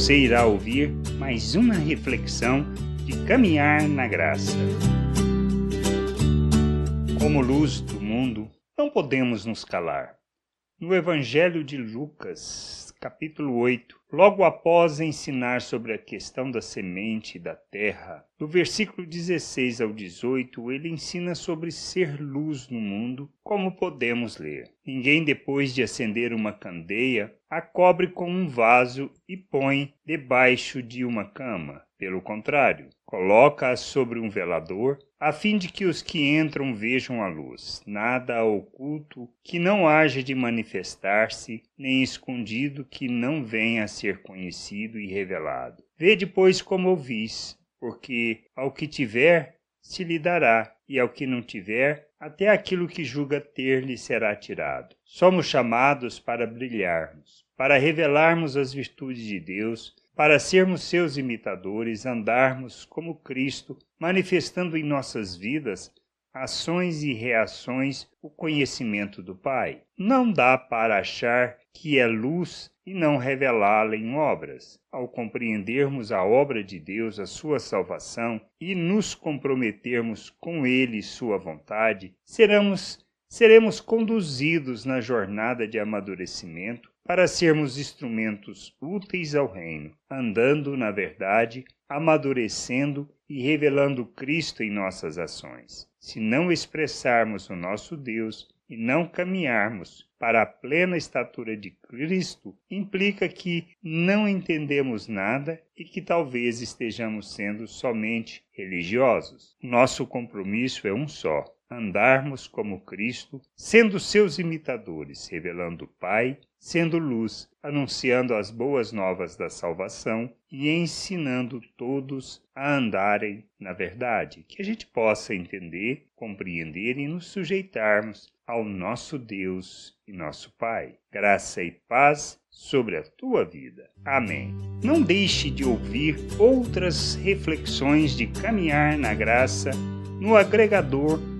Você irá ouvir mais uma reflexão de caminhar na graça. Como luz do mundo, não podemos nos calar. No Evangelho de Lucas, capítulo 8, logo após ensinar sobre a questão da semente e da terra, do versículo 16 ao 18, ele ensina sobre ser luz no mundo, como podemos ler. Ninguém, depois de acender uma candeia, a cobre com um vaso e põe debaixo de uma cama. Pelo contrário, coloca-a sobre um velador, a fim de que os que entram vejam a luz. Nada oculto que não haja de manifestar-se, nem escondido que não venha a ser conhecido e revelado. Vede, pois, como ouvis, porque ao que tiver se lhe dará, e ao que não tiver, até aquilo que julga ter lhe será tirado. Somos chamados para brilharmos, para revelarmos as virtudes de Deus, para sermos seus imitadores, andarmos como Cristo, manifestando em nossas vidas ações e reações o conhecimento do Pai. Não dá para achar que é luz e não revelá-la em obras. Ao compreendermos a obra de Deus, a sua salvação e nos comprometermos com Ele e sua vontade, seremos, seremos conduzidos na jornada de amadurecimento para sermos instrumentos úteis ao reino, andando na verdade, amadurecendo e revelando Cristo em nossas ações. Se não expressarmos o nosso Deus e não caminharmos para a plena estatura de Cristo, implica que não entendemos nada e que talvez estejamos sendo somente religiosos. Nosso compromisso é um só: andarmos como Cristo, sendo seus imitadores, revelando o Pai, sendo luz, anunciando as boas novas da salvação e ensinando todos a andarem na verdade, que a gente possa entender, compreender e nos sujeitarmos ao nosso Deus e nosso Pai. Graça e paz sobre a tua vida. Amém. Não deixe de ouvir outras reflexões de caminhar na graça no agregador